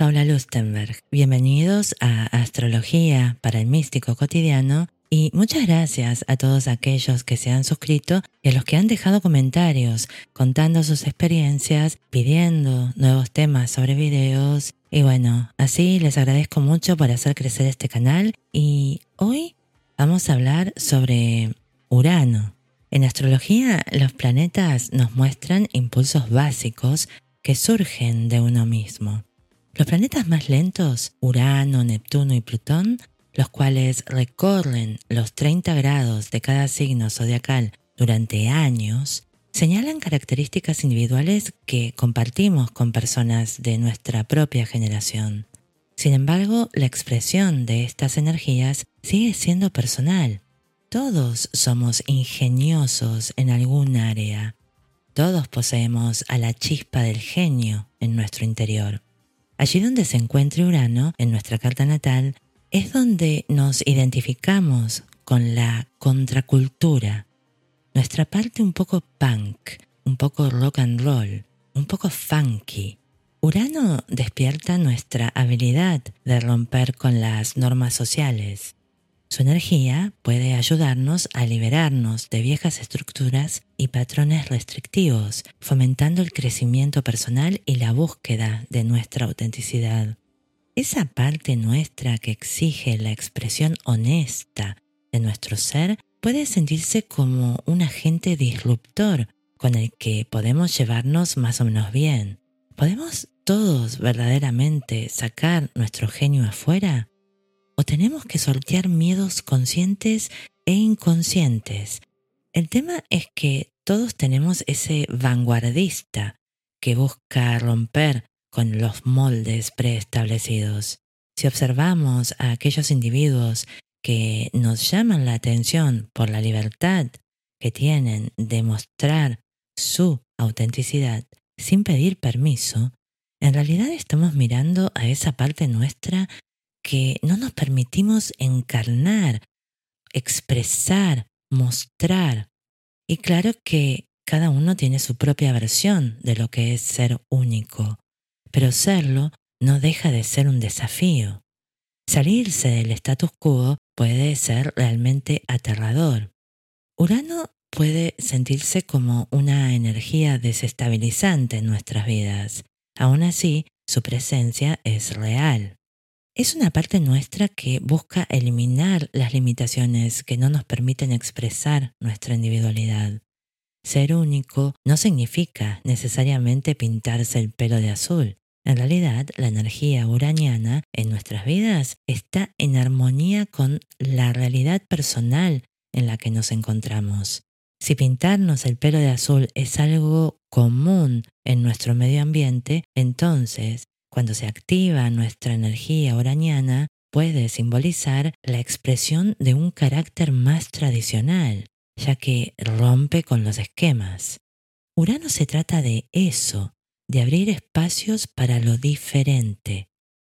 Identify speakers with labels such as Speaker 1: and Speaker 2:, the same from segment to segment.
Speaker 1: Paula Lustenberg. Bienvenidos a Astrología para el Místico Cotidiano y muchas gracias a todos aquellos que se han suscrito y a los que han dejado comentarios contando sus experiencias, pidiendo nuevos temas sobre videos. Y bueno, así les agradezco mucho por hacer crecer este canal y hoy vamos a hablar sobre Urano. En astrología, los planetas nos muestran impulsos básicos que surgen de uno mismo. Los planetas más lentos, Urano, Neptuno y Plutón, los cuales recorren los 30 grados de cada signo zodiacal durante años, señalan características individuales que compartimos con personas de nuestra propia generación. Sin embargo, la expresión de estas energías sigue siendo personal todos somos ingeniosos en algún área. Todos poseemos a la chispa del genio en nuestro interior. Allí donde se encuentre Urano en nuestra carta natal es donde nos identificamos con la contracultura, nuestra parte un poco punk, un poco rock and roll, un poco funky. Urano despierta nuestra habilidad de romper con las normas sociales, su energía puede ayudarnos a liberarnos de viejas estructuras y patrones restrictivos, fomentando el crecimiento personal y la búsqueda de nuestra autenticidad. Esa parte nuestra que exige la expresión honesta de nuestro ser puede sentirse como un agente disruptor con el que podemos llevarnos más o menos bien. ¿Podemos todos verdaderamente sacar nuestro genio afuera? Tenemos que sortear miedos conscientes e inconscientes. El tema es que todos tenemos ese vanguardista que busca romper con los moldes preestablecidos. Si observamos a aquellos individuos que nos llaman la atención por la libertad que tienen de mostrar su autenticidad sin pedir permiso, en realidad estamos mirando a esa parte nuestra que no nos permitimos encarnar, expresar, mostrar. Y claro que cada uno tiene su propia versión de lo que es ser único, pero serlo no deja de ser un desafío. Salirse del status quo puede ser realmente aterrador. Urano puede sentirse como una energía desestabilizante en nuestras vidas. Aún así, su presencia es real es una parte nuestra que busca eliminar las limitaciones que no nos permiten expresar nuestra individualidad. Ser único no significa necesariamente pintarse el pelo de azul. En realidad, la energía uraniana en nuestras vidas está en armonía con la realidad personal en la que nos encontramos. Si pintarnos el pelo de azul es algo común en nuestro medio ambiente, entonces cuando se activa nuestra energía uraniana, puede simbolizar la expresión de un carácter más tradicional, ya que rompe con los esquemas. Urano se trata de eso, de abrir espacios para lo diferente.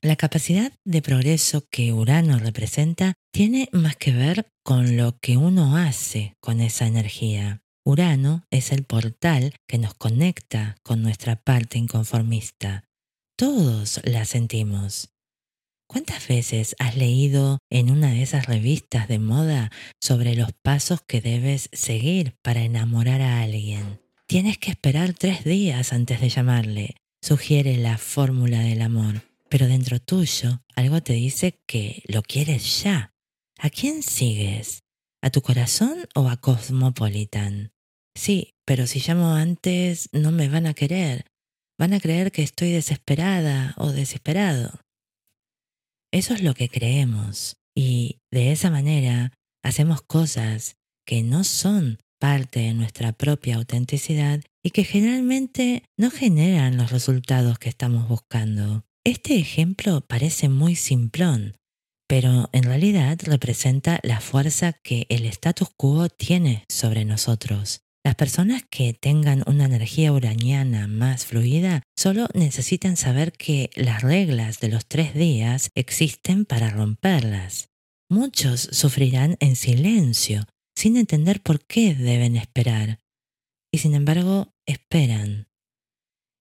Speaker 1: La capacidad de progreso que Urano representa tiene más que ver con lo que uno hace con esa energía. Urano es el portal que nos conecta con nuestra parte inconformista, todos la sentimos. ¿Cuántas veces has leído en una de esas revistas de moda sobre los pasos que debes seguir para enamorar a alguien? Tienes que esperar tres días antes de llamarle, sugiere la fórmula del amor. Pero dentro tuyo algo te dice que lo quieres ya. ¿A quién sigues? ¿A tu corazón o a Cosmopolitan? Sí, pero si llamo antes no me van a querer van a creer que estoy desesperada o desesperado. Eso es lo que creemos y de esa manera hacemos cosas que no son parte de nuestra propia autenticidad y que generalmente no generan los resultados que estamos buscando. Este ejemplo parece muy simplón, pero en realidad representa la fuerza que el status quo tiene sobre nosotros. Las personas que tengan una energía uraniana más fluida solo necesitan saber que las reglas de los tres días existen para romperlas. Muchos sufrirán en silencio, sin entender por qué deben esperar. Y sin embargo, esperan.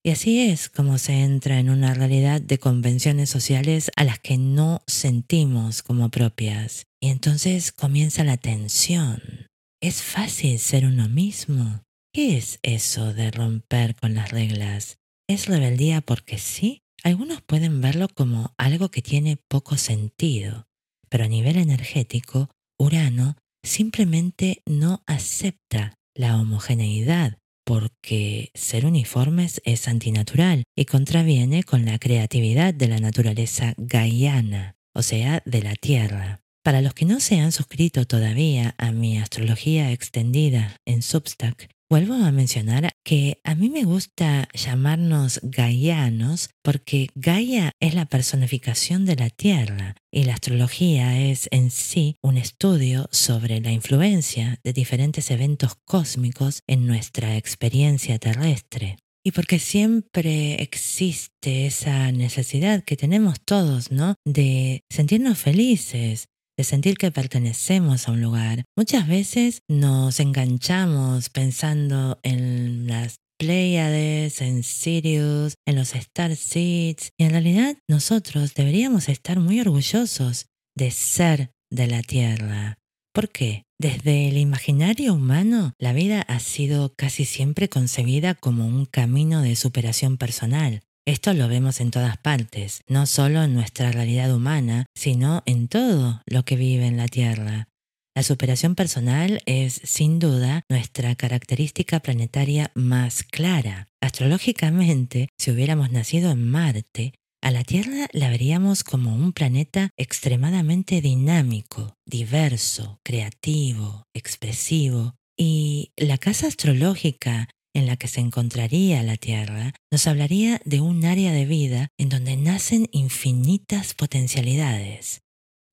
Speaker 1: Y así es como se entra en una realidad de convenciones sociales a las que no sentimos como propias. Y entonces comienza la tensión. ¿Es fácil ser uno mismo? ¿Qué es eso de romper con las reglas? ¿Es rebeldía porque sí? Algunos pueden verlo como algo que tiene poco sentido, pero a nivel energético, Urano simplemente no acepta la homogeneidad porque ser uniformes es antinatural y contraviene con la creatividad de la naturaleza gaiana, o sea, de la Tierra. Para los que no se han suscrito todavía a mi astrología extendida en Substack, Vuelvo a mencionar que a mí me gusta llamarnos gaianos porque Gaia es la personificación de la Tierra y la astrología es en sí un estudio sobre la influencia de diferentes eventos cósmicos en nuestra experiencia terrestre. Y porque siempre existe esa necesidad que tenemos todos, ¿no? De sentirnos felices, de sentir que pertenecemos a un lugar. Muchas veces nos enganchamos pensando en las Pleiades, en Sirius, en los Star Seeds, y en realidad nosotros deberíamos estar muy orgullosos de ser de la Tierra. ¿Por qué? Desde el imaginario humano, la vida ha sido casi siempre concebida como un camino de superación personal, esto lo vemos en todas partes, no solo en nuestra realidad humana, sino en todo lo que vive en la Tierra. La superación personal es, sin duda, nuestra característica planetaria más clara. Astrológicamente, si hubiéramos nacido en Marte, a la Tierra la veríamos como un planeta extremadamente dinámico, diverso, creativo, expresivo, y la casa astrológica en la que se encontraría la Tierra, nos hablaría de un área de vida en donde nacen infinitas potencialidades.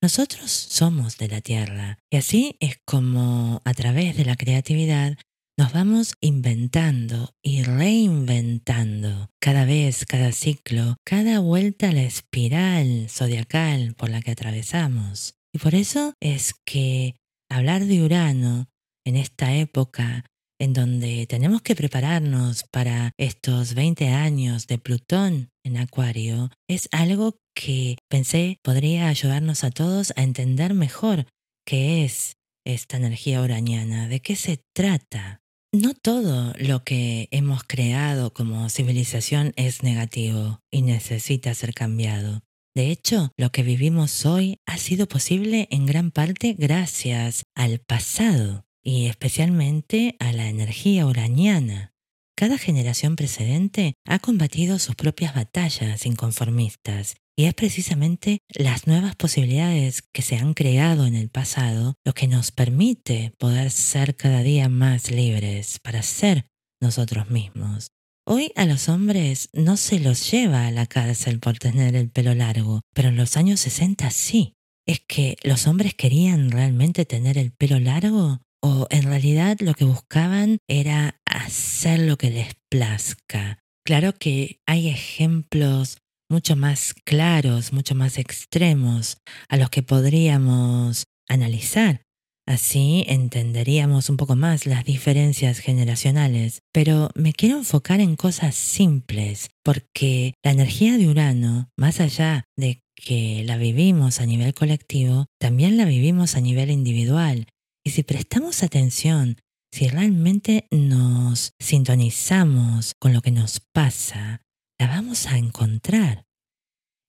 Speaker 1: Nosotros somos de la Tierra y así es como a través de la creatividad nos vamos inventando y reinventando cada vez, cada ciclo, cada vuelta a la espiral zodiacal por la que atravesamos. Y por eso es que hablar de Urano en esta época en donde tenemos que prepararnos para estos 20 años de Plutón en Acuario, es algo que pensé podría ayudarnos a todos a entender mejor qué es esta energía uraniana, de qué se trata. No todo lo que hemos creado como civilización es negativo y necesita ser cambiado. De hecho, lo que vivimos hoy ha sido posible en gran parte gracias al pasado y especialmente a la energía uraniana. Cada generación precedente ha combatido sus propias batallas inconformistas y es precisamente las nuevas posibilidades que se han creado en el pasado lo que nos permite poder ser cada día más libres para ser nosotros mismos. Hoy a los hombres no se los lleva a la cárcel por tener el pelo largo, pero en los años 60 sí. ¿Es que los hombres querían realmente tener el pelo largo? O en realidad lo que buscaban era hacer lo que les plazca. Claro que hay ejemplos mucho más claros, mucho más extremos a los que podríamos analizar. Así entenderíamos un poco más las diferencias generacionales, pero me quiero enfocar en cosas simples, porque la energía de Urano, más allá de que la vivimos a nivel colectivo, también la vivimos a nivel individual y si prestamos atención, si realmente nos sintonizamos con lo que nos pasa, la vamos a encontrar,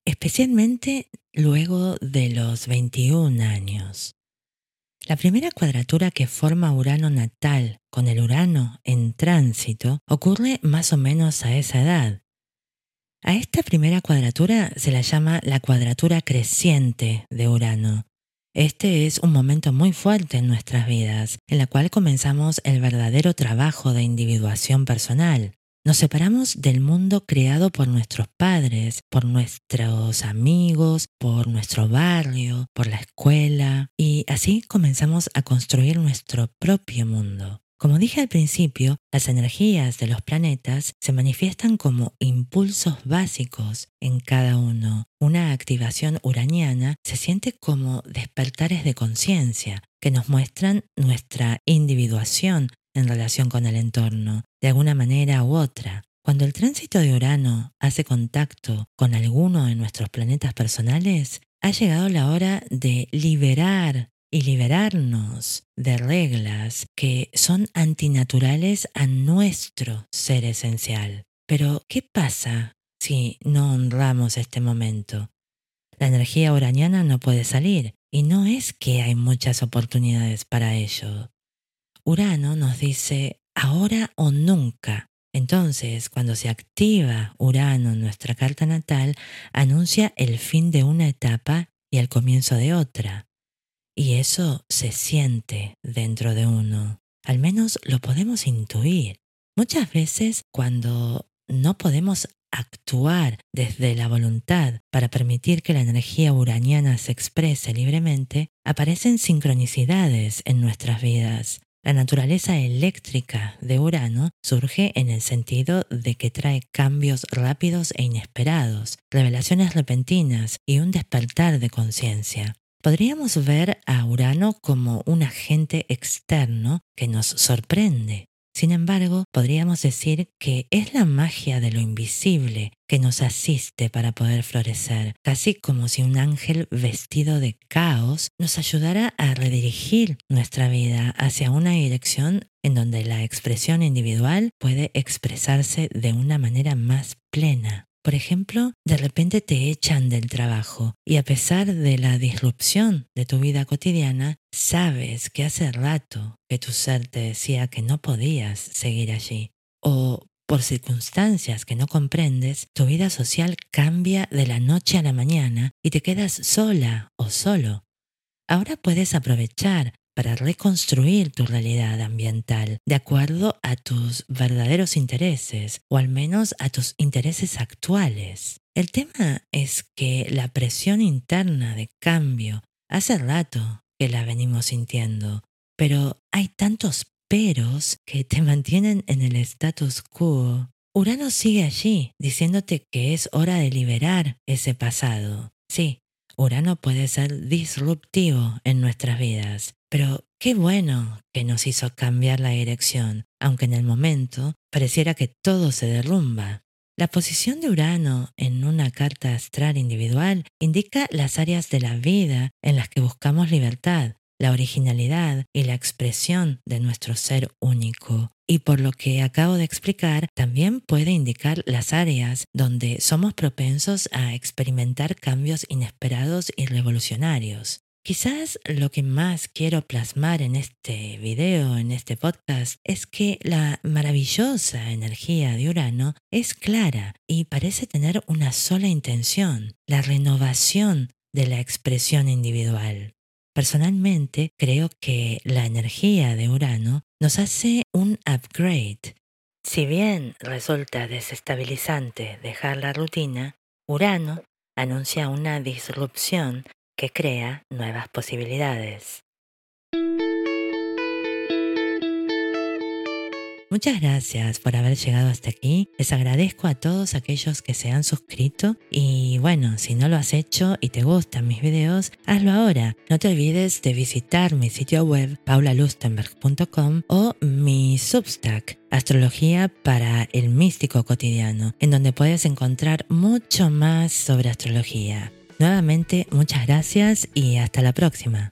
Speaker 1: especialmente luego de los 21 años. La primera cuadratura que forma Urano natal con el Urano en tránsito ocurre más o menos a esa edad. A esta primera cuadratura se la llama la cuadratura creciente de Urano este es un momento muy fuerte en nuestras vidas, en la cual comenzamos el verdadero trabajo de individuación personal. Nos separamos del mundo creado por nuestros padres, por nuestros amigos, por nuestro barrio, por la escuela, y así comenzamos a construir nuestro propio mundo. Como dije al principio, las energías de los planetas se manifiestan como impulsos básicos en cada uno. Una activación uraniana se siente como despertares de conciencia que nos muestran nuestra individuación en relación con el entorno, de alguna manera u otra. Cuando el tránsito de Urano hace contacto con alguno de nuestros planetas personales, ha llegado la hora de liberar y liberarnos de reglas que son antinaturales a nuestro ser esencial. Pero, ¿qué pasa si no honramos este momento? La energía uraniana no puede salir y no es que hay muchas oportunidades para ello. Urano nos dice ahora o nunca. Entonces, cuando se activa Urano en nuestra carta natal, anuncia el fin de una etapa y el comienzo de otra. Y eso se siente dentro de uno. Al menos lo podemos intuir. Muchas veces cuando no podemos actuar desde la voluntad para permitir que la energía uraniana se exprese libremente, aparecen sincronicidades en nuestras vidas. La naturaleza eléctrica de Urano surge en el sentido de que trae cambios rápidos e inesperados, revelaciones repentinas y un despertar de conciencia. Podríamos ver a Urano como un agente externo que nos sorprende. Sin embargo, podríamos decir que es la magia de lo invisible que nos asiste para poder florecer, casi como si un ángel vestido de caos nos ayudara a redirigir nuestra vida hacia una dirección en donde la expresión individual puede expresarse de una manera más plena. Por ejemplo, de repente te echan del trabajo y a pesar de la disrupción de tu vida cotidiana, sabes que hace rato que tu ser te decía que no podías seguir allí. O por circunstancias que no comprendes, tu vida social cambia de la noche a la mañana y te quedas sola o solo. Ahora puedes aprovechar para reconstruir tu realidad ambiental de acuerdo a tus verdaderos intereses o al menos a tus intereses actuales. El tema es que la presión interna de cambio hace rato que la venimos sintiendo, pero hay tantos peros que te mantienen en el status quo. Urano sigue allí, diciéndote que es hora de liberar ese pasado. Sí, Urano puede ser disruptivo en nuestras vidas, pero qué bueno que nos hizo cambiar la dirección, aunque en el momento pareciera que todo se derrumba. La posición de Urano en una carta astral individual indica las áreas de la vida en las que buscamos libertad, la originalidad y la expresión de nuestro ser único. Y por lo que acabo de explicar, también puede indicar las áreas donde somos propensos a experimentar cambios inesperados y revolucionarios. Quizás lo que más quiero plasmar en este video, en este podcast, es que la maravillosa energía de Urano es clara y parece tener una sola intención, la renovación de la expresión individual. Personalmente creo que la energía de Urano nos hace un upgrade. Si bien resulta desestabilizante dejar la rutina, Urano anuncia una disrupción que crea nuevas posibilidades. Muchas gracias por haber llegado hasta aquí. Les agradezco a todos aquellos que se han suscrito y bueno, si no lo has hecho y te gustan mis videos, hazlo ahora. No te olvides de visitar mi sitio web paulalustenberg.com o mi Substack Astrología para el Místico Cotidiano, en donde puedes encontrar mucho más sobre astrología. Nuevamente, muchas gracias y hasta la próxima.